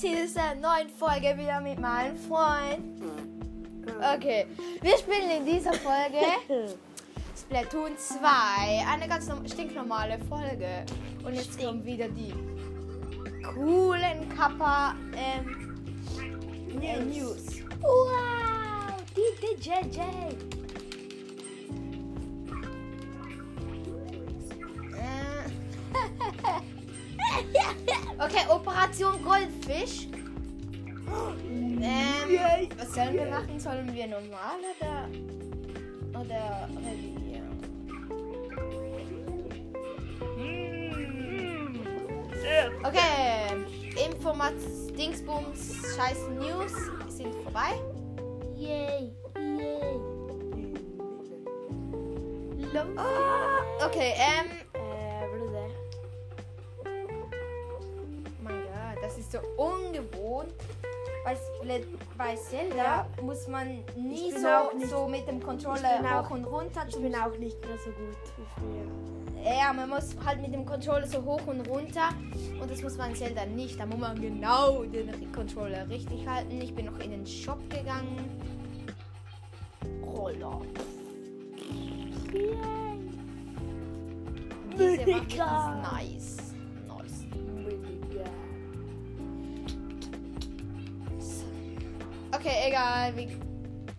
zu dieser neuen Folge wieder mit meinem Freund. Okay, wir spielen in dieser Folge Splatoon 2. Eine ganz norm- stinknormale Folge. Und jetzt kommen wieder die coolen Kappa ähm, äh, News. Wow, die DJJ. Äh. okay, Operation Goldfisch. Ähm, was sollen wir machen? Sollen wir normal oder, oder Revier? Okay, Informat Dingsbums Scheiß News sind vorbei. Yay, yay. Los. Okay, ähm, ist so ungewohnt. Bei, Split, bei Zelda Ja. muss man nie so, nicht- so mit dem Controller auch- hoch und runter. Ich bin auch nicht mehr so gut wie früher. Ja, man muss halt mit dem Controller so hoch und runter. Und das muss man in Zelda nicht. Da muss man genau den Controller richtig halten. Ich bin noch in den Shop gegangen. Roller. Yay. Diese ist nice. Nice. Okay, egal. Wie...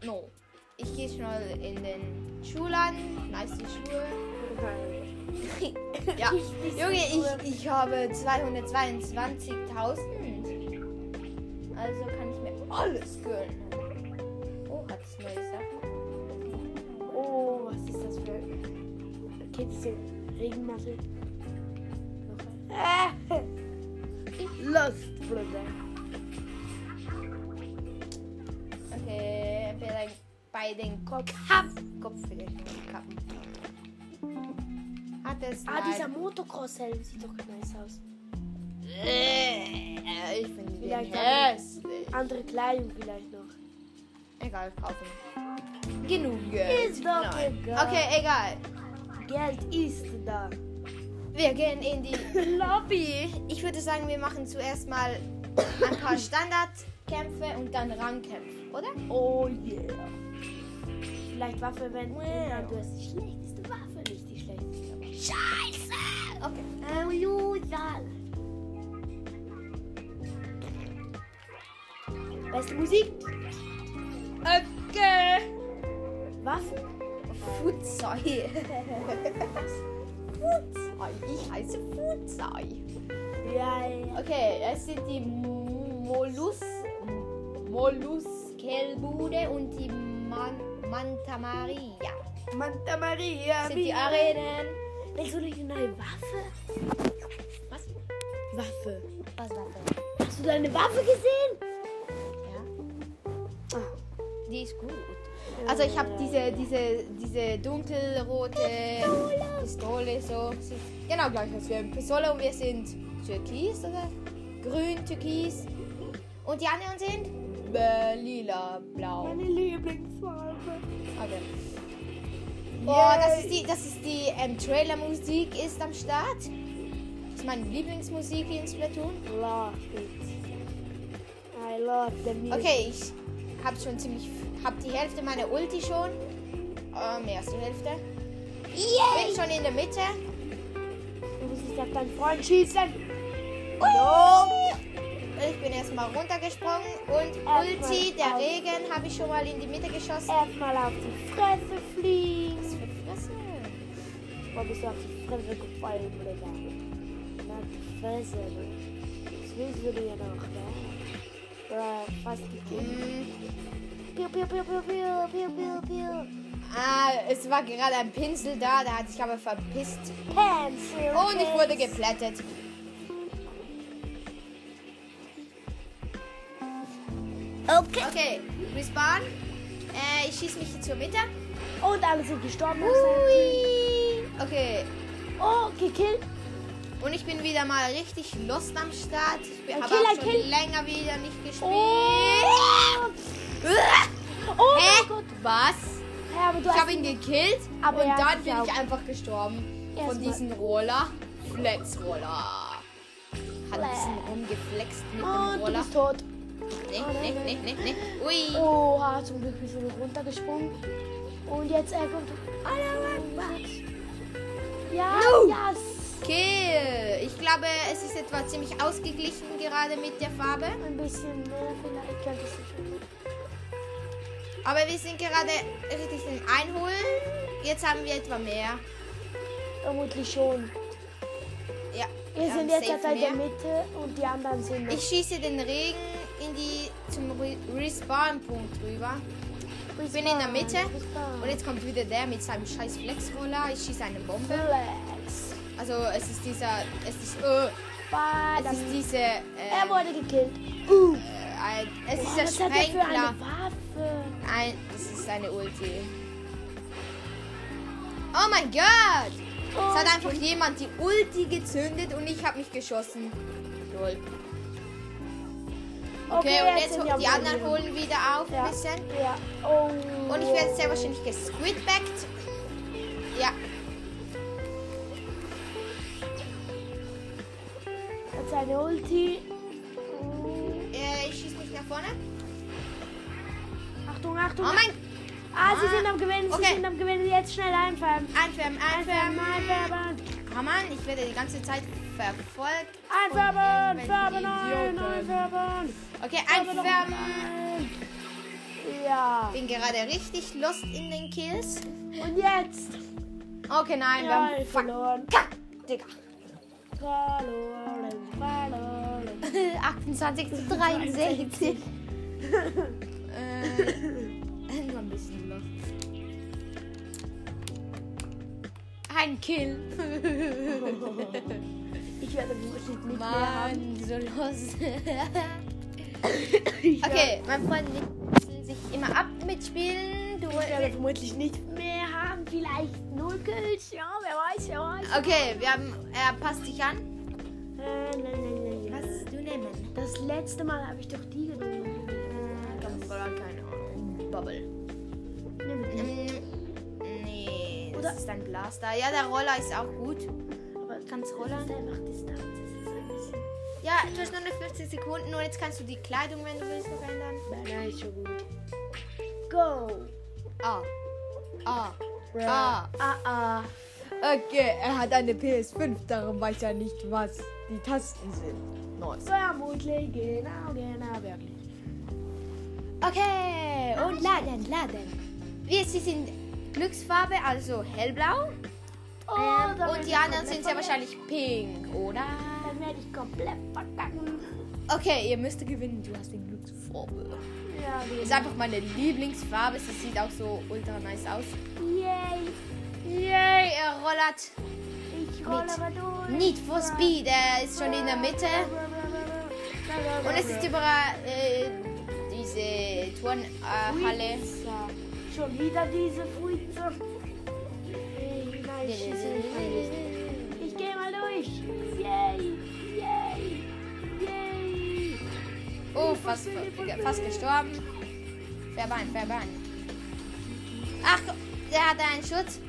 No. Ich gehe schnell in den Schulan. Nice die Schuhe. ja. Junge, ich, ich habe 222.000. Also kann ich mir alles gönnen. Oh, hat es neue Sachen? Oh, was ist das für. Regenmasse. Noch ein- Lost, Bruder. Bei den Kopf, Kopf für den Kappen. Hat es Ah, dieser Motocross-Helm sieht doch nice aus. Äh, Ich finde den Vielleicht hässlich. Andere Kleidung vielleicht noch. Egal, kaufen. Genug Geld. Ist doch Nein. egal. Okay, egal. Geld ist da. Wir gehen in die Lobby. Ich würde sagen, wir machen zuerst mal ein paar Standardkämpfe und dann Rangkämpfe, oder? Oh yeah. Vielleicht Waffe, wenn Wow. du hast die schlechteste Waffe, nicht die schlechteste. aber- Scheiße! Okay. Oh, Jusal. Beste Musik? Okay. Waffen? Futsai. Futsai. Ich heiße Futsai. Ja, ja. Okay, es sind die Molus Molluskelbude und die Man Manta Maria. Manta Maria. Sind die Arenen. Willst du nicht eine neue Waffe? Was? Waffe. Was das? Hast du deine Waffe gesehen? Ja, Ah. die ist gut. Also ich habe diese, diese, diese dunkelrote Pistole so. Sieht genau gleich aus wie eine Pistole und wir sind türkis oder grün, türkis. Und die anderen sind äh, lila, blau. Meine Lieblingsfarbe. Okay. Oh, das ist die, das ist die ähm, Trailer-Musik ist am Start. Das ist meine Lieblingsmusik hier in Splatoon. Love it. I love the music. Okay, ich habe schon ziemlich, hab die Hälfte meiner Ulti schon. Äh, mehr als die Hälfte. Bin schon in der Mitte. Du musst nicht auf deinen Freund schießen. No. Ich bin erstmal runtergesprungen und Erstmal Ulti, der Regen, habe ich schon mal in die Mitte geschossen. Erstmal auf die Fresse fliegen. Was für Fresse. Wo bist du auf die Fresse gefallen, Bruder? Na, die Fresse, ne? Das willst du dir noch, ne? Bruh, fast gekillt. Hm. Piu, piu, piu, piu, piu, piu, piu, piu. Ah, es war gerade ein Pinsel da, der hat sich aber verpisst. Pencil. Und ich wurde geplättet. Okay. Okay, respawn. Äh, ich schieße mich zur Mitte. Und alle sind gestorben. Hui. Okay, Oh, gekillt. und ich bin wieder mal richtig lost am Start. Ich habe auch schon Kill. länger wieder nicht gespielt. Oh. Oh mein Gott. Was? Ja, Ich habe ihn gekillt Aber und hat dann bin ich einfach gestorben. Von Erstmal- diesem Roller. Flex Roller. hat ein bisschen rumgeflext mit dem Und du Roller. bist tot. Nee, nee, nein, nee, nee, nee. Ui. Oha, zum Glück bist du noch runtergesprungen. Und jetzt er kommt. Ja, No. yes. Okay, ich glaube, es ist etwa ziemlich ausgeglichen gerade mit der Farbe. Ein bisschen mehr vielleicht könnte es schon. Aber wir sind gerade richtig im Einholen. Jetzt haben wir etwa mehr. Vermutlich schon. Ja. Wir wir sind jetzt safe seit der. Mitte und die anderen sind. Ich schieße den Regen in die zum Re Respawn-Punkt rüber. Ich bin in der Mitte. Und jetzt kommt wieder der mit seinem scheiß Flex-Roller. Ich schieße eine Bombe. Flex. Also es ist dieser, es ist, äh, es ist diese, äh, Er wurde gekillt. Uh. äh, es ist der er Sprengler. Nein, das ist eine Ulti. Oh mein Gott! Es hat einfach jemand die Ulti gezündet und ich habe mich geschossen. Lol. Okay, und jetzt am die anderen holen wieder auf Ja. ein bisschen. Ja. Oh. Und ich werde sehr wahrscheinlich gesquidbackt. Ja, Jetzt eine Ulti. Äh, ich schieße mich nach vorne. Achtung, Achtung. Oh mein Ah, sie Ah. sind am Gewinnen, sie Okay. sind am Gewinnen. Jetzt schnell einfärben. Einfärben, einfärben. Einfärben, einfärben. Oh Mann, ich werde die ganze Zeit verfolgt. Einfärben, färben, ein, einfärben. Okay, einfärben. ein. Ja. Bin gerade richtig lost in den Kills. Und jetzt. Okay, nein, wir Ja, haben ich verloren. verkackt, Digga. Verloren, verloren. 28 zu 63. äh, nur ein bisschen lost. Ein Kill. Ich werde wirklich nicht mehr haben. Mann, so. Ich okay, mein Freund wechseln sich immer ab mit Spielen. Du Ich werde vermutlich nicht mehr haben. Vielleicht null Kills. Ja, wer weiß, wer weiß. Okay, wir haben. Er passt dich an. Äh, nein, nein, nein. Was du nehmen? Das letzte Mal habe ich doch die genommen. Ganz voll keine Ahnung. Bubble. Nimm die. Ähm, nee, das Oder- ist ein Blaster. Ja, der Roller ist auch gut. Ein bisschen. Ja, du hast nur noch 50 Sekunden und jetzt kannst du die Kleidung, wenn du willst, noch ändern. Nein, nein, ist schon gut. Go. Ah. Ah. Bruh. Ah. Ah, ah. Okay, er hat eine PS5, darum weiß er nicht, was die Tasten sind. Nice. Vermutlich, genau, genau, wirklich. Okay, und laden, laden. Wir sie sind Glücksfarbe, also hellblau. Oh, Ähm, und die anderen sind vergessen. wahrscheinlich pink, oder? Dann werde ich komplett verkacken. Okay, ihr müsst gewinnen. Du hast die Glücksfarbe. Ja, Das ist einfach meine Lieblingsfarbe. Sie sieht auch so ultra nice aus. Yay. Yay, er rollert. Ich rolle aber durch. Need for Speed. Er ist schon in der Mitte. Und es ist überall äh, diese Turnhalle. Fuiza. Schon wieder diese Fuiza. Nein, ich nicht gehe mal durch. Yay. Yay. Yay. Oh, fast, fast gestorben. Verbann, verbann. Ach, der hatte einen Schutz.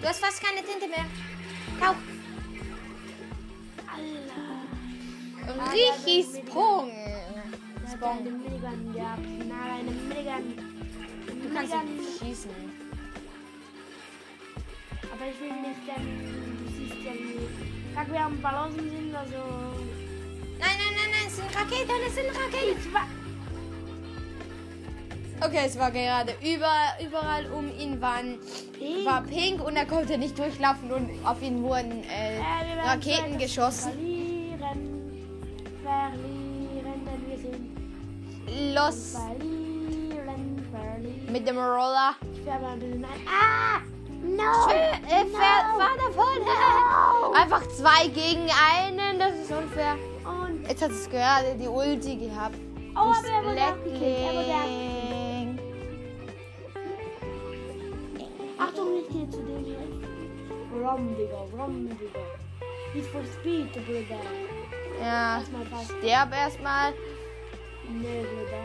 Du hast fast keine Tinte mehr. Tauch. Richtig Sprung. Hat Minigun. Du kannst ihn schießen. Aber ich will nicht, denn du siehst ja wie. Kack, wir haben Ballons sind, also. Nein, nein, nein, nein, es sind Raketen, es sind Raketen. Okay, es war gerade überall, überall um ihn waren, Pink. war pink und er konnte nicht durchlaufen und auf ihn wurden äh, Äh, Raketen geschossen. Verlieren. Verlieren, denn wir sind. Los Verlieren, verlieren. mit dem Roller. Ich färbe ein bisschen ein. Ah! No! Tschö, äh, fahr, fahr davon. Einfach zwei gegen einen, das ist unfair. Und. Jetzt hat es gerade die Ulti gehabt. Oh, aber er wurde auch gekillt. Wurde auch gekillt. Blackling. Achtung, nicht hier zu dem hier. Rum, Digga, rum, Digga. Need for Speed, Bruder. Ja, Erstmal sterb erstmal. Nee, Bruder.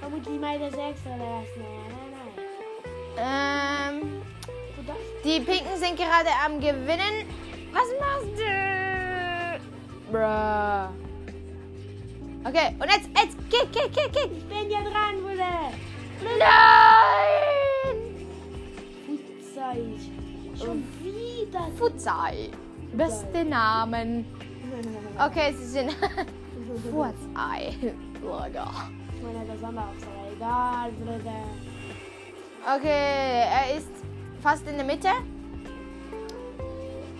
Vermutlich mal der Sechste oder was? Nein, nein. Ähm? Die Pinken sind gerade am Gewinnen. Was machst du? Bruh. Okay, und jetzt, jetzt, kick, kick, kick, kick. Ich bin ja dran, Bruder. Nein! Futzeit. Schon wieder. Futsai. Beste Namen. Okay, sie sind Futsai. Burger. Meiner der Sonne auch so. Egal, Bruder. Okay, er ist fast in der Mitte.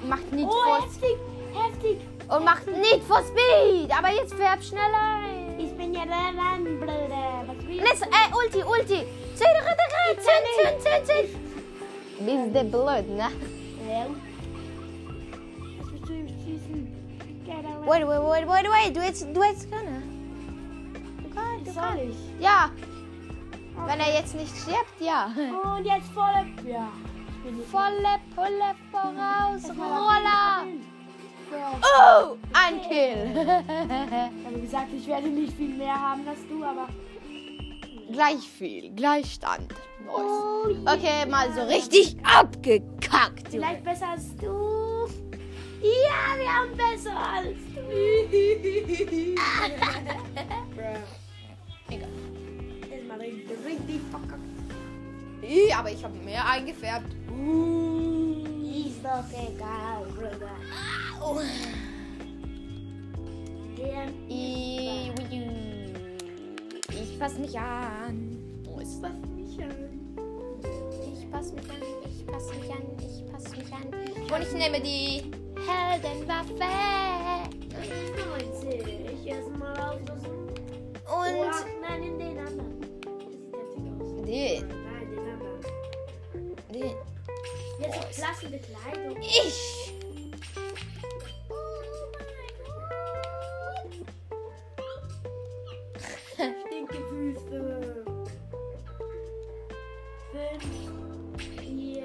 Macht Need Oh, heftig. Heftig. und macht Need for Speed. Aber jetzt färbt schneller. Ich bin ja dran, Bruder. Was willst jetzt, äh, Ulti, Ulti. Zehn, zehn, zehn, zehn, zehn. Bist du blöd, ne? du? Ja. Was willst du ihm schießen? Wait, wait, wait, wait, wait. Du jetzt, du jetzt können. Du kannst, du kannst. Ja, wenn er jetzt nicht stirbt, ja. Und jetzt volle. Ja. Volle Pulle voraus, Roller. Oh, ein Kill. Ich habe gesagt, ich werde nicht viel mehr haben als du, aber. Gleich viel, Gleichstand. Oh, yeah. Okay, mal so richtig abgekackt. Vielleicht besser als du. Ja, wir haben besser als du. Egal. Ist mal richtig verkackt. Ih, aber ich habe mehr eingefärbt. Ist doch egal, Bruder. Oh. Der I- Ich passe mich an. Wo ist das? nicht an. Ich passe mich an, ich passe mich an, ich passe mich an. Und ich nehme die Heldenwaffe. 90. Erstmal aus das. Und Oh, nein, in den anderen. Das sieht ganz aus. den Jetzt auf klassende Kleidung. Ich. Stinke Füße. Fünf, vier,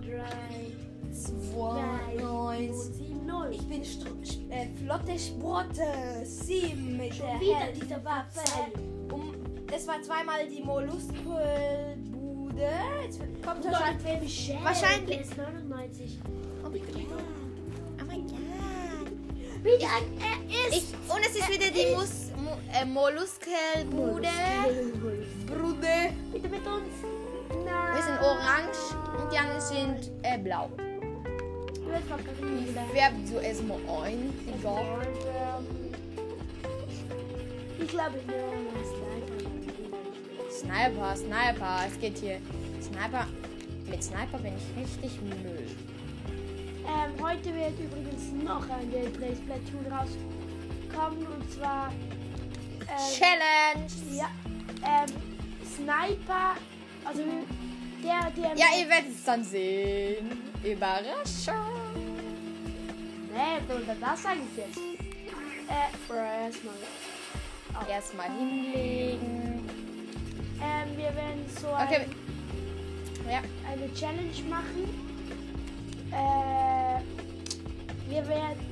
drei, zwei, Eins. sieben, null. Ich bin äh, flotte Sporte. Sieben mit der Wieder Held. diese Waffe. Um, es war zweimal die Molluskelbude. Jetzt kommt wahrscheinlich. Wahrscheinlich- ist 99. Oh mein Gott. Oh mein Gott. Wieder er Ich, und es ist wieder die Mus, Mu, äh, Molluskelbude. Brude. Bitte mit uns. Nein. Wir sind orange und die anderen sind äh, blau. Wieder. Wer so erstmal ein? Egal. Ich glaube, ich nehme mal Sniper. Sniper. Es geht hier. Sniper. Mit Sniper bin ich richtig Müll. Ähm, heute wird übrigens noch ein Gameplay Splatoon rauskommen und zwar ähm, Challenge. ja, ähm, Sniper, also der, der Ja, ihr werdet es dann sehen. Überraschung. Nee, Bruder, das sage ich jetzt. Äh, erstmal. Erstmal hinlegen. Wir werden so Okay. ein, Ja. eine Challenge machen. Äh, wir werden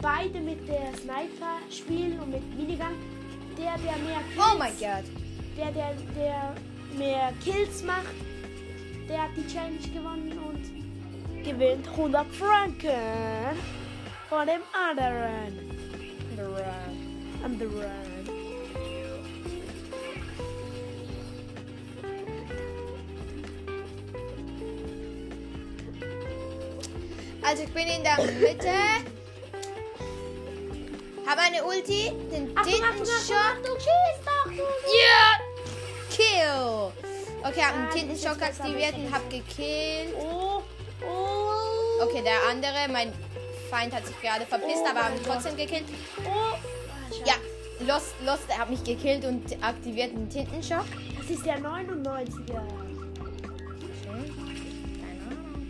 beide mit der Sniper spielen und mit Minigun. Der, der mehr Kills, Oh mein Gott. der, der, der mehr Kills macht, der hat die Challenge gewonnen und gewinnt 100 Franken von dem anderen. Anderen. Also ich bin in der Mitte. Habe eine Ulti. Den Achtung, Achtung, Achtung, Tintenschock. Achtung, schieß doch! du- Ja! Kill. Okay, habe Ah, einen du Tintenschock aktiviert und habe gekillt. Oh, oh, Okay, der andere, mein Feind hat sich gerade verpisst, Oh aber haben trotzdem gekillt. oh. Scheiße. Ja, Lost, Lost, er hat mich gekillt und aktiviert einen Tintenschock. Das ist der 99er.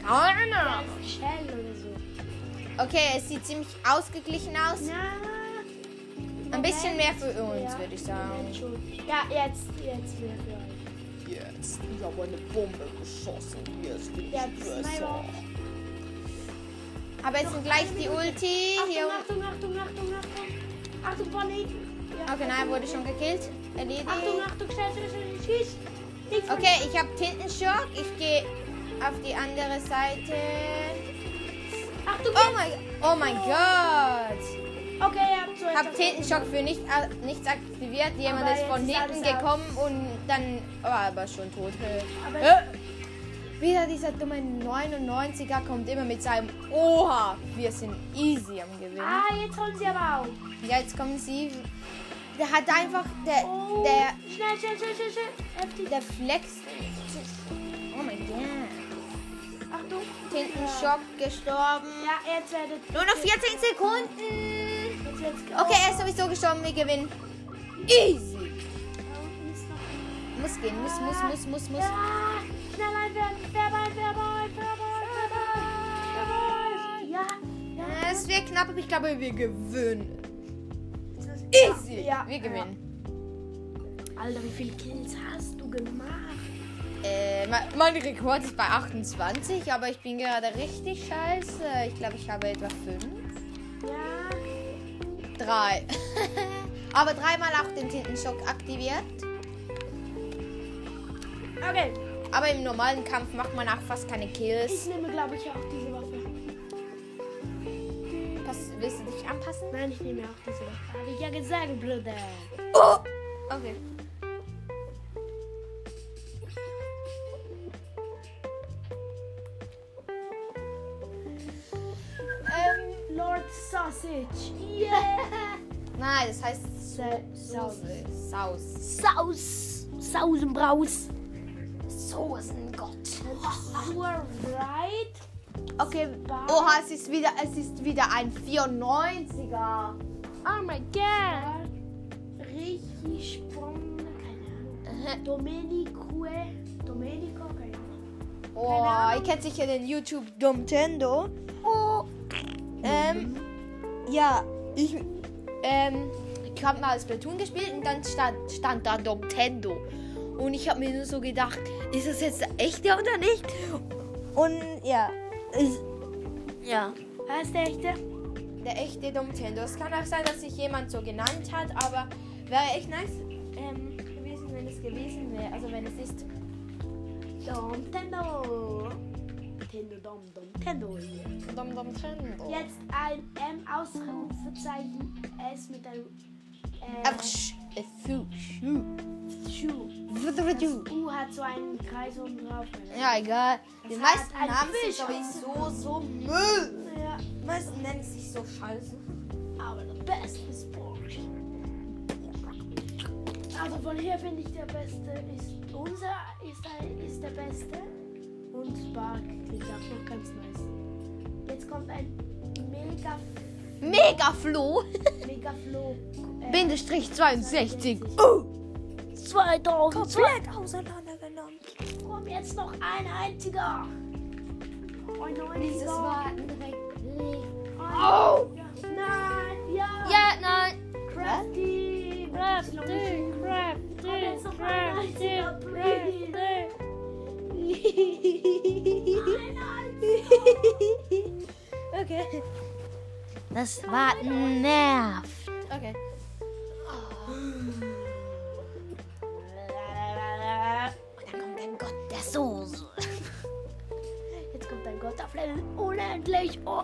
Keine Ahnung. Shell oder so. Okay, es sieht ziemlich ausgeglichen aus. Na, Ein bisschen mehr für uns, Ja, würde ich sagen. Ja, jetzt, jetzt mehr für euch. Jetzt, ich habe eine Bombe geschossen. Jetzt bin Ja, Sniper. Aber jetzt sind gleich die Ulti. Hier. Achtung, Achtung, Achtung, Achtung, Achtung. Achtung, von hinten. Ja, Okay, nein, wurde schon gekillt. Erledigt. Achtung, Achtung, schnell, schnell, schnell, schieß. Okay, ich habe Tintenschock. Ich gehe auf die andere Seite. Ach du Oh mein, oh mein Gott. Okay, ihr habt so Hab Tintenschock für nicht, nichts aktiviert. Jemand Aber ist von ist hinten gekommen und dann war aber schon tot. Aber Äh. Wieder dieser dumme 99er kommt immer mit seinem Oha. Wir sind easy am Gewinnen. Ah, jetzt holen sie aber auf. Ja, jetzt kommen sie. Der hat einfach. Der. Oh. Der. Schnell, schnell, schnell, schnell, schnell. Der Flex. Oh mein Gott. Achtung. Tintenschock gestorben. Ja, jetzt werdet Nur noch 14 Sekunden. Okay, er ist sowieso gestorben. Wir gewinnen. Easy. Muss gehen. Muss, muss, muss, muss, muss. Ja, schnell einwerfen. Färbein, Färbein, Färbein, Färbein. Ja, ja. Es wird knapp, aber ich glaube, wir gewinnen. Easy. Ja, Wir gewinnen. Alter, wie viele Kills hast du gemacht? Äh, mein, Rekord ist bei 28, aber ich bin gerade richtig scheiße. Ich glaube, ich habe etwa 5. Ja. 3. aber dreimal auch den Tintenschock aktiviert. Okay. Aber im normalen Kampf macht man auch fast keine Ich Kills. nehme, glaube ich, auch diese Waffe. Pass, willst du dich anpassen? Nein, ich nehme auch diese Waffe. Habe ich ja gesagt, Bruder. Oh! Okay. Sausage. Yeah. Nein, das heißt Sa- Soße. Saus. Saus. Sausenbraus. Soßengott. You are right. Okay. Oha, es ist wieder, es ist wieder ein 94er. Oh my god. Richtig spannend. Ahnung. Domenico. Domenico, keine Ahnung. Oh, ihr kennt sicher den YouTube Domtendo. Oh. Ähm, ja, ich, ähm, ich habe mal Splatoon gespielt und dann stand, stand da Domtendo. Und ich habe mir nur so gedacht, ist das jetzt der echte oder nicht? Und ja, ist, ja, Wer ist der echte? der echte Domtendo. Es kann auch sein, dass sich jemand so genannt hat, aber wäre echt nice ähm, gewesen, wenn es gewesen wäre. Also wenn es ist. Domtendo. Tendo, Dom, Domtendo hier. Dom Domtendo. Jetzt ein M Ausrufezeichen S mit einem äh, Schuh, Schuh. Das U hat so einen Kreis oben drauf. Ja, egal. Die Das meisten sind Fisch. sowieso so Müll. Ja, Die meisten nennen sich so scheiße. aber der beste ist Porsche. Also von hier finde ich der beste ist unser ist, ein, ist der beste und Spark klingt auch noch ganz nice. Jetzt kommt ein mega Megaflo. mega Flow. Äh, Bindestrich 62. 2000. Komplett auseinandergenommen. Komm jetzt noch ein einziger. Ein einziger. Dieses Warten direkt. Oh! Nein, ja. Ja, nein. Crafty. Crafty. Crafty. Und jetzt noch ein Okay. Das Warten nervt. Okay. Und dann kommt ein Gott der Soße. Jetzt kommt ein Gott auf Level unendlich. Oh.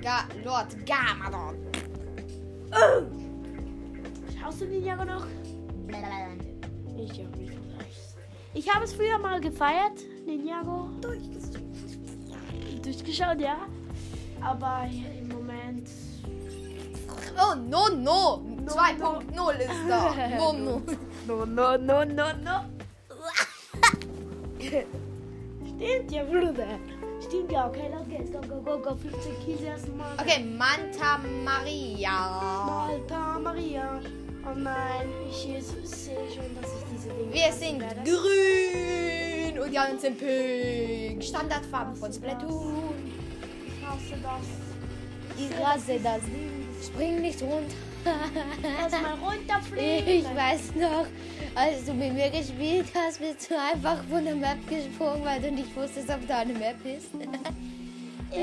Ga Lord Gamadon. Schaust du den Jahre noch? Ich ja nicht. Ich habe es früher mal gefeiert, Ninjago. Durchgeschaut, ja. Aber im Moment. Oh, no, no. 2.0 ist da. No, no. No, no, no, no, no. Stimmt ja, Bruder. Stimmt ja, okay, los geht's. Go, go, go, go. 15 Kills erstmal. Okay, Manta Maria. Malta Maria. Oh nein, ich sehe schon, dass ich diese Dinge. Wir sind werde. grün und die anderen sind pink. Standardfarben von Splatoon. Ich hasse das. Ich rasse das. Spring nicht runter. Erstmal runterfliegen. Ich weiß noch, als du mit mir gespielt hast, bist du einfach von der Map gesprungen, weil du nicht wusstest, ob da eine Map ist. Achtung,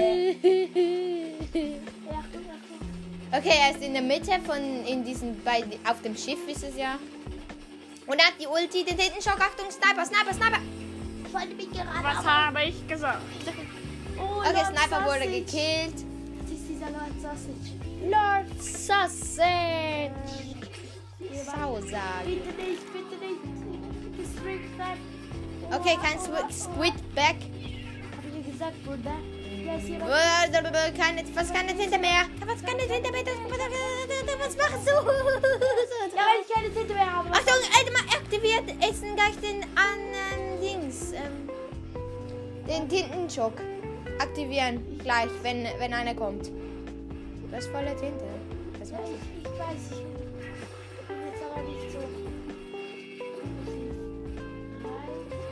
Achtung. Okay, er ist in der Mitte von in diesen bei auf dem Schiff ist es ja. Und er hat die Ulti, den Tintenschock, Achtung, Sniper, Sniper, Sniper. Ich wollte mich gerade Was habe ich gesagt? Oh, Okay, Lord Sniper wurde Sausage. gekillt. Das ist dieser Lord Sausage. Lord Sausage. Sausage. Bitte nicht, bitte nicht. District Back. Okay, kein Squid, Squid Back. Hab ich dir gesagt, Bruder? Keine, was kann nicht hinter mir? Was kann nicht hinter mir? Was machst du? Ja, weil ich keine Tinte mehr habe. Achtung, Edmar aktiviert Essen gleich den anderen Dings. Ähm, den Tintenschock. Aktivieren gleich, wenn, wenn einer kommt. Das ist volle Tinte. Machst du? ich, ich weiß, ich.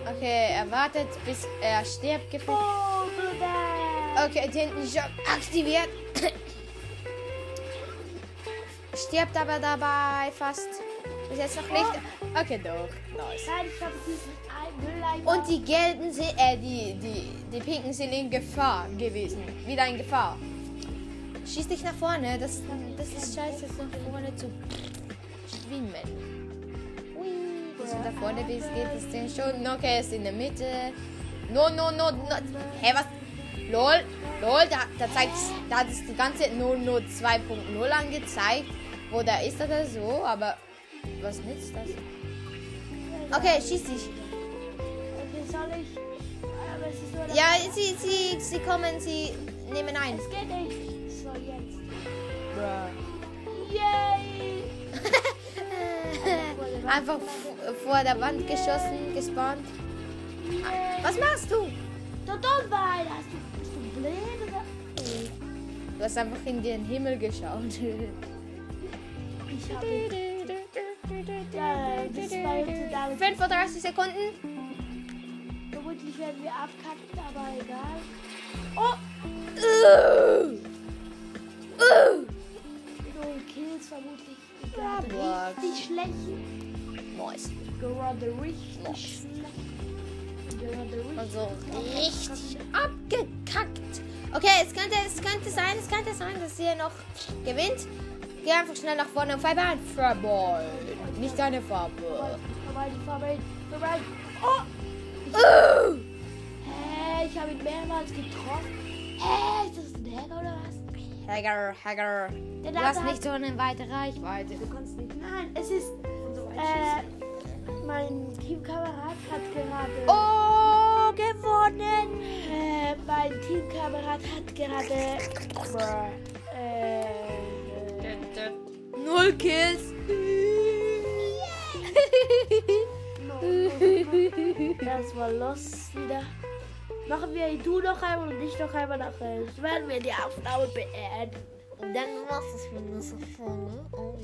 Okay, er wartet, bis er stirbt. gefühlt. Oh, Bruder! Okay, Tintenschock aktiviert. Stirbt aber dabei fast. Bis jetzt noch nicht. Okay, doch. Nice. Und die gelben sind, äh, die, die, die pinken sind in Gefahr gewesen. Wieder in Gefahr. Schieß dich nach vorne. Das, das ist scheiße, nach vorne zu schwimmen. Ui, du da vorne bist, geht es denn schon. Okay, ist in der Mitte. No, no, no, no. Hä, was? Lol, lol, da, da zeigt da hat es die ganze Zeit 002.0 angezeigt. Wo da ist oder so, aber was nützt das? Okay, schieß dich. Okay, soll ich? Aber es ist nur Ja, sie, sie, sie kommen, sie nehmen ein. Es geht nicht. So, jetzt. Bruh. Yay! Einfach vor der Wand geschossen, gespawnt. Was machst du? Du dumm war Hast du, du hast einfach in den Himmel geschaut. Ich habe. Ja, das war jetzt damit. 35 Sekunden. Vermutlich werden wir abkacken, aber egal. Oh! Uh. Uh. Null Kills vermutlich. Gerade richtig schlecht. Nice. Gerade richtig schlecht. Gerade richtig. Also richtig abgekackt. Okay, es könnte, es könnte sein, es könnte sein, dass ihr noch gewinnt. Geh einfach schnell nach vorne und Farbe an. Farbe. Nicht deine Farbe. Vorbei, Farbe. Vorbei. Oh! Uh. Hä, ich habe ihn mehrmals getroffen. Hä, ist das ein Hacker oder was? Hacker, Hacker. Du hast nicht so eine weite Reichweite. Du kannst nicht. Nein, es ist. Äh, mein Teamkamerad hat gerade. Oh, gewonnen. Äh, mein Teamkamerad hat gerade. Bruh, äh, Null Kills. das war los wieder. Machen wir du noch einmal und ich noch einmal nachher. Werden wir die Aufnahme beenden. Dann machst du es für eine Folge. Oh,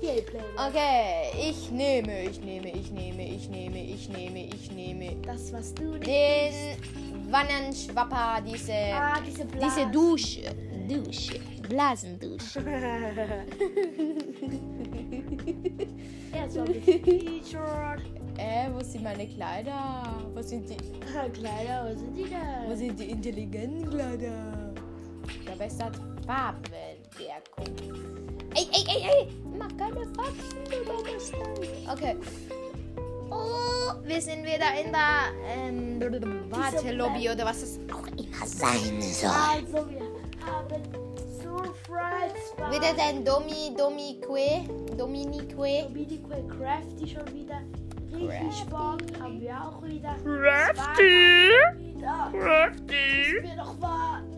Gameplay. Okay, ich nehme, ich nehme, ich nehme, ich nehme, ich nehme, ich nehme Das, was du den Wannenschwapper, diese, Ah, diese Blase. diese Dusche, Dusche, Blasendusche. Mit T-Shirt. Äh, wo sind meine Kleider? Wo sind die, Kleider, wo sind die wo da? sind die intelligenten Kleider? Ich glaube, es hat Farbenwirkung. Ey, ey, ey, ey! Mach keine Faxen, du dummes Teil. Okay. Oh, wir sind wieder in der ähm, Wartelobby oder was es auch immer sein soll. Also, wir haben Surprise Wieder dein Domi, Domique, Dominique. Dominique Crafty schon wieder. Richtig. Bock haben wir auch wieder. Crafty. Wieder. Crafty. Wir noch warten.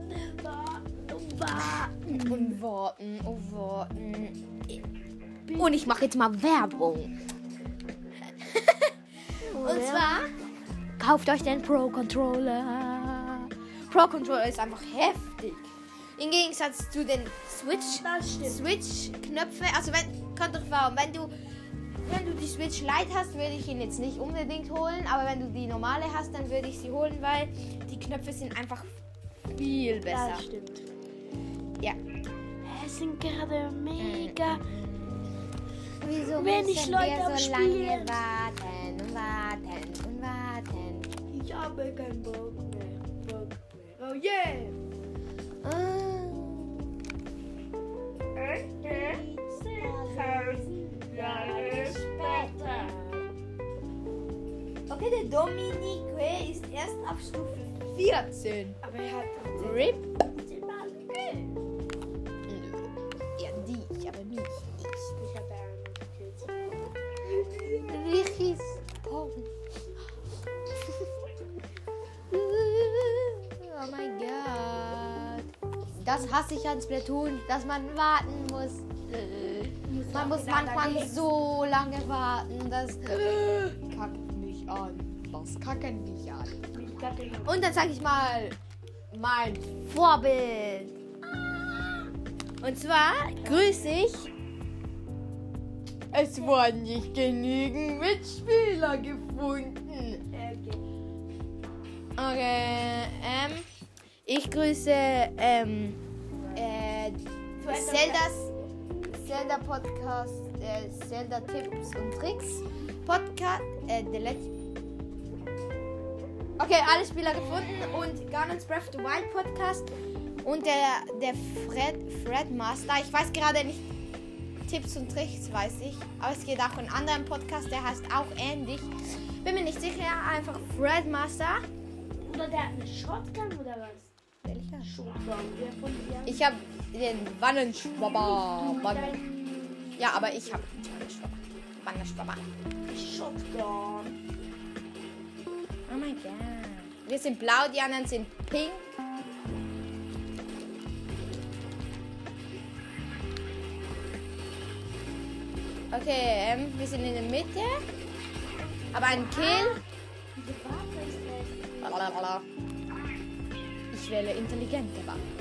Und warten, oh warten. Und ich mache jetzt mal Werbung. Und zwar kauft euch den Pro Controller. Pro Controller ist einfach heftig. Im Gegensatz zu den Switch Das stimmt. Switch-Knöpfe, also wenn, kommt doch warum, wenn du, wenn du die Switch Lite hast, würde ich ihn jetzt nicht unbedingt holen, aber wenn du die normale hast, dann würde ich sie holen, weil die Knöpfe sind einfach viel besser. Das stimmt. Ja. Es sind gerade mega. Wieso Wenig müssen Leute so lange warten und warten und warten? Ich habe keinen Bock mehr. Bock mehr. Oh yeah! Ah. Okay, der Dominique ist erst auf Stufe 14. Aber er hat RIP. Ich an Splatoon, dass man warten muss. Man muss manchmal so lange warten. Das kackt mich an. Das kacken mich an. Und dann sage ich mal mein Vorbild. Und zwar grüße ich. Es wurden nicht genügend Mitspieler gefunden. Okay, ähm, ich grüße ähm, äh, Zeldas Zelda Podcast, äh, Zelda Tipps und Tricks Podcast, äh, der letzte. Okay, alle Spieler gefunden und Gunnens Breath of the Wild Podcast und der, der Fred, Fred Master. Ich weiß gerade nicht Tipps und Tricks, weiß ich. Aber es geht auch in anderen Podcast, der heißt auch ähnlich. Bin mir nicht sicher, einfach Fred Master. Oder der hat eine Shotgun oder was? Welcher? Shotgun. Ich habe den Wannenschwabber. Wannen. Ja, aber ich habe Wannenschwabber. Wannenschwabber. Shotgun. Oh mein Gott. Wir sind blau, die anderen sind pink. Okay, ähm, wir sind in der Mitte. Aber ein Kill. Blablabla. Ich wähle intelligente Waffen.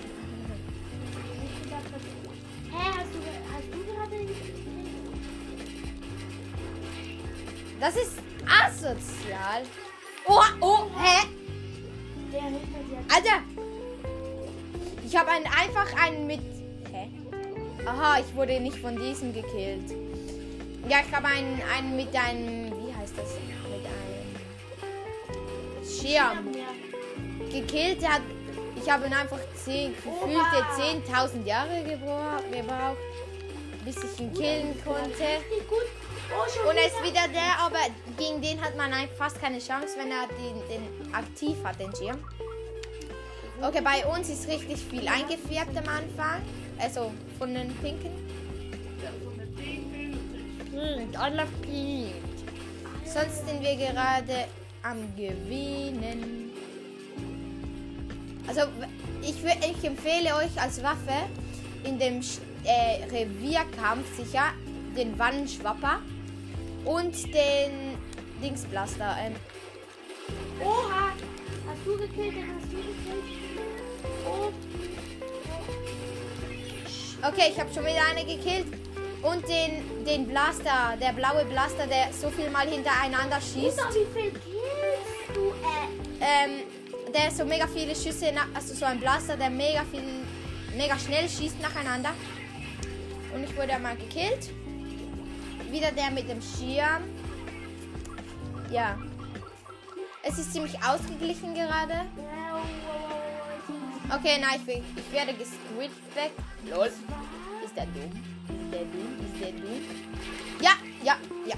Hä, hast du, hast du gerade Das ist asozial. Oh, oh, hä? Alter! Ich habe einen einfach einen mit. Hä? Aha, ich wurde nicht von diesem gekillt. Ja, ich habe einen, einen mit einem. Wie heißt das? Mit einem Schirm gekillt. Der hat, ich habe ihn einfach 10, gefühlte Oha. 10.000 Jahre gebra- gebraucht, bis ich ihn killen konnte. Und er ist wieder. der, aber gegen den hat man fast keine Chance, wenn er den, den aktiv hat, den Schirm. Okay, bei uns ist richtig viel eingefärbt am Anfang. Also von den Pinken. Hm, I love pink. Sonst sind wir gerade am Gewinnen. Also ich, ich empfehle euch als Waffe in dem äh, Revierkampf sicher den Wannenschwapper und den Dingsblaster. Ähm, Oha. Hast du gekillt? Den hast du gekillt? Oh. okay, ich habe schon wieder eine gekillt. Und den, den Blaster, der blaue Blaster, der so viel mal hintereinander schießt. Wie viel killst du? Äh, Ähm, der so mega viele Schüsse, also so ein Blaster, der mega viel, mega schnell schießt nacheinander. Und ich wurde einmal gekillt. Wieder der mit dem Schirm. Ja. Es ist ziemlich ausgeglichen gerade. Okay, nein, ich, will- ich werde gesquidgt weg. Lol. Ist der dumm? Ist der dumm? Ist der dumm? Ja, ja, ja.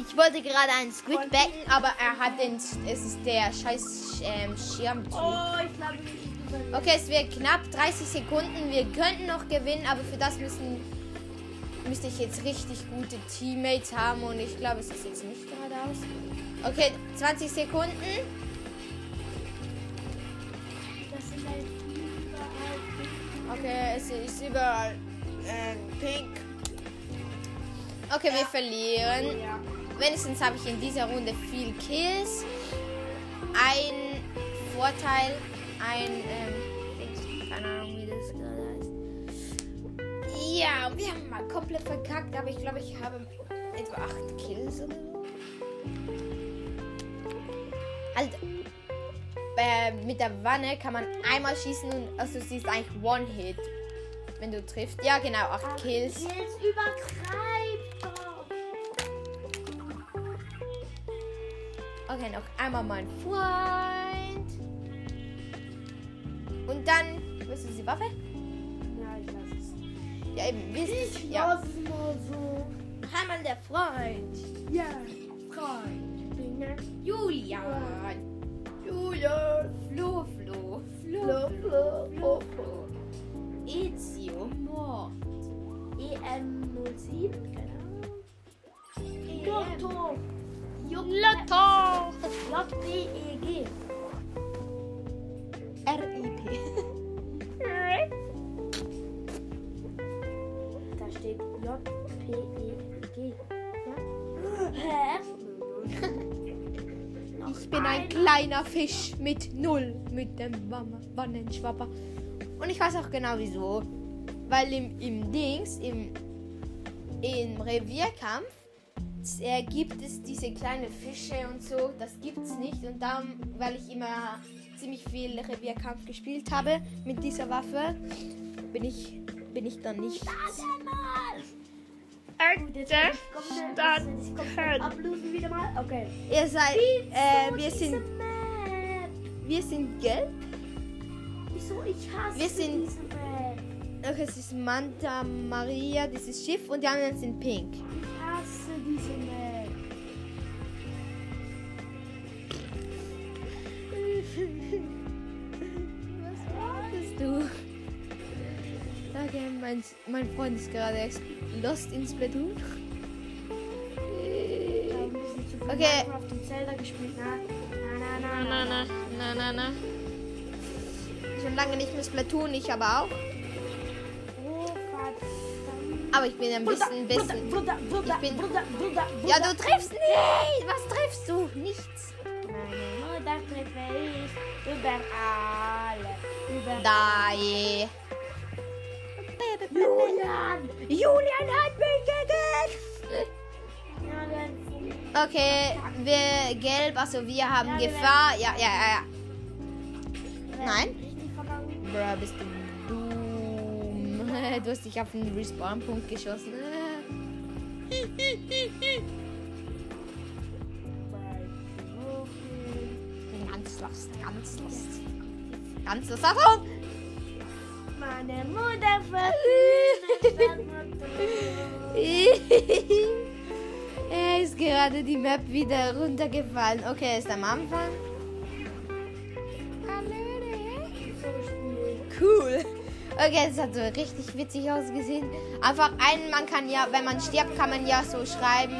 Ich wollte gerade einen Squid backen, aber er hat den. Es ist der scheiß ähm, Schirm. oh, ich glaube nicht. Okay, es wird knapp 30 Sekunden. Wir könnten noch gewinnen, aber für das müssen müsste ich jetzt richtig gute Teammates haben und ich glaube, es ist jetzt nicht geradeaus. Okay, 20 Sekunden. Halt überall. Okay, es ist überall ähm, pink. Okay, wir verlieren. Ja wenigstens habe ich in dieser Runde viel Kills. Ein Vorteil, ein, ähm, keine Ahnung, wie das gerade heißt. Ja, wir haben mal komplett verkackt, aber ich glaube, ich habe etwa 8 Kills oder so. Äh, mit der Wanne kann man einmal schießen und also sie ist eigentlich One-Hit. Wenn du triffst. Ja, genau, 8 Kills. Kills über Okay, noch einmal mein Freund. Und dann, willst du die Waffe? Ja, ich lass es. Ja, eben, willst Ich Ja, lass es mal so. einmal der Freund. Ja, Freund. Bin Julian. Julian. Flo, Flo. Flo, Flo, Flo, Flo. Ezio, Mord. EM07, keine Ahnung. Lotto. Lotto! JPEG. R.I.P. Da steht JPEG. Hä? Ich bin ein kleiner Fisch mit Null mit dem Wanne- Wannenschwapper. Und ich weiß auch genau wieso. Weil im, im Dings, im, im Revierkampf, äh, gibt es diese kleinen Fische und so. Das gibt es nicht. Und darum, weil ich immer ziemlich viel Revierkampf gespielt habe mit dieser Waffe, bin ich, bin ich dann nicht. Komplett ablosen wieder mal. Okay. Ihr seid, äh, wir sind, wir sind gelb. Wieso? Ich hasse Wir sind- diese Map. Okay, es ist Manta Maria, dieses Schiff und die anderen sind pink. Diese Map. Was wartest du? Okay, mein, mein Freund ist gerade lost in Splatoon. Okay. Na, na, na, na, na, na. Schon lange nicht mehr Splatoon, ich aber auch. Aber ich bin ein bisschen, Bruder, bisschen. Bruder, Bruder, Ich bin- Bruder, Bruder, Ja, du triffst nicht! Was triffst du? Nichts. Meine Mutter treffe ich über alle. Über Die. Julian! Julian hat mich gekillt! Wir Okay, wir gelb, also wir haben Gefahr. Ja, ja, ja, ja. Nein. Bruh, bist du. Du hast dich auf den Respawn-Punkt geschossen. Ganz lost, ganz lost. Ganz lost. Achtung! Meine Mutter er ist gerade die Map wieder runtergefallen. Okay, er ist am Anfang. Cool. Okay, das hat so richtig witzig ausgesehen. Einfach einen, man kann ja, wenn man stirbt, kann man ja so schreiben,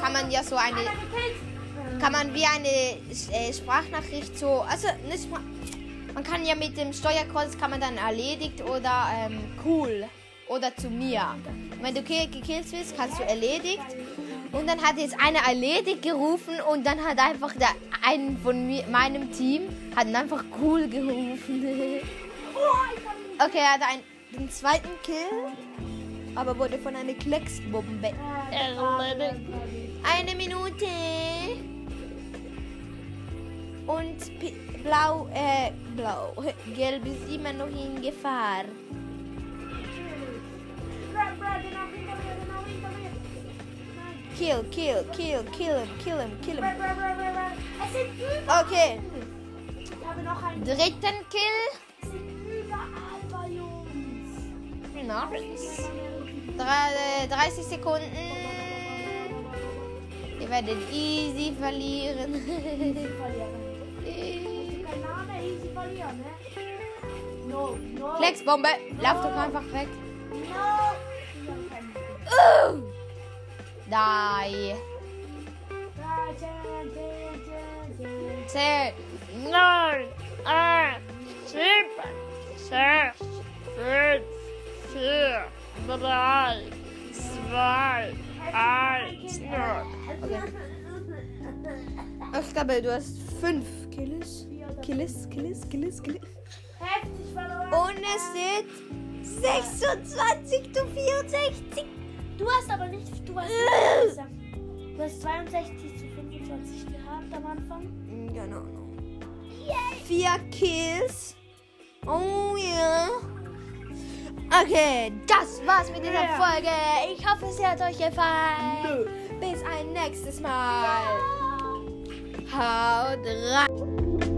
kann man ja so eine, kann man wie eine äh, Sprachnachricht so, also eine Spra man kann ja mit dem Steuerkreuz kann man dann erledigt oder ähm, cool oder zu mir. Und wenn du ki- gekillt wirst, kannst du erledigt. Und dann hat jetzt einer erledigt gerufen und dann hat einfach der einen von mir, meinem Team hat einfach cool gerufen. okay, er hat einen, den zweiten Kill, aber wurde von einer Klecksbombe erledigt. Eine Minute. Und P blau, äh, blau. Gelb ist immer noch in Gefahr. Kill, kill, kill, kill him, kill him, kill him. Okay, dritten Kill. Drei, äh, 30 Sekunden. Ihr werdet easy verlieren. Easy verlieren. Name, easy verlieren, ne? No, no. Lauf doch einfach weg. No. Uh. Die. Zähl. neun, acht, sieben, sechs, fünf, vier, drei, zwei, eins, null. Okay. Ich glaube, du hast fünf Kills. Kills, Kills, Kills, Kills. Heftig verloren. Und es sind 26 zu 64. Du hast aber nicht. Du hast, gesagt, du hast 62 zu 25 gehabt am Anfang. Genau. Vier Kills. Oh ja. Okay, das war's mit dieser Ja. Folge. Ich hoffe, es hat euch gefallen. Bis ein nächstes Mal. Haut rein.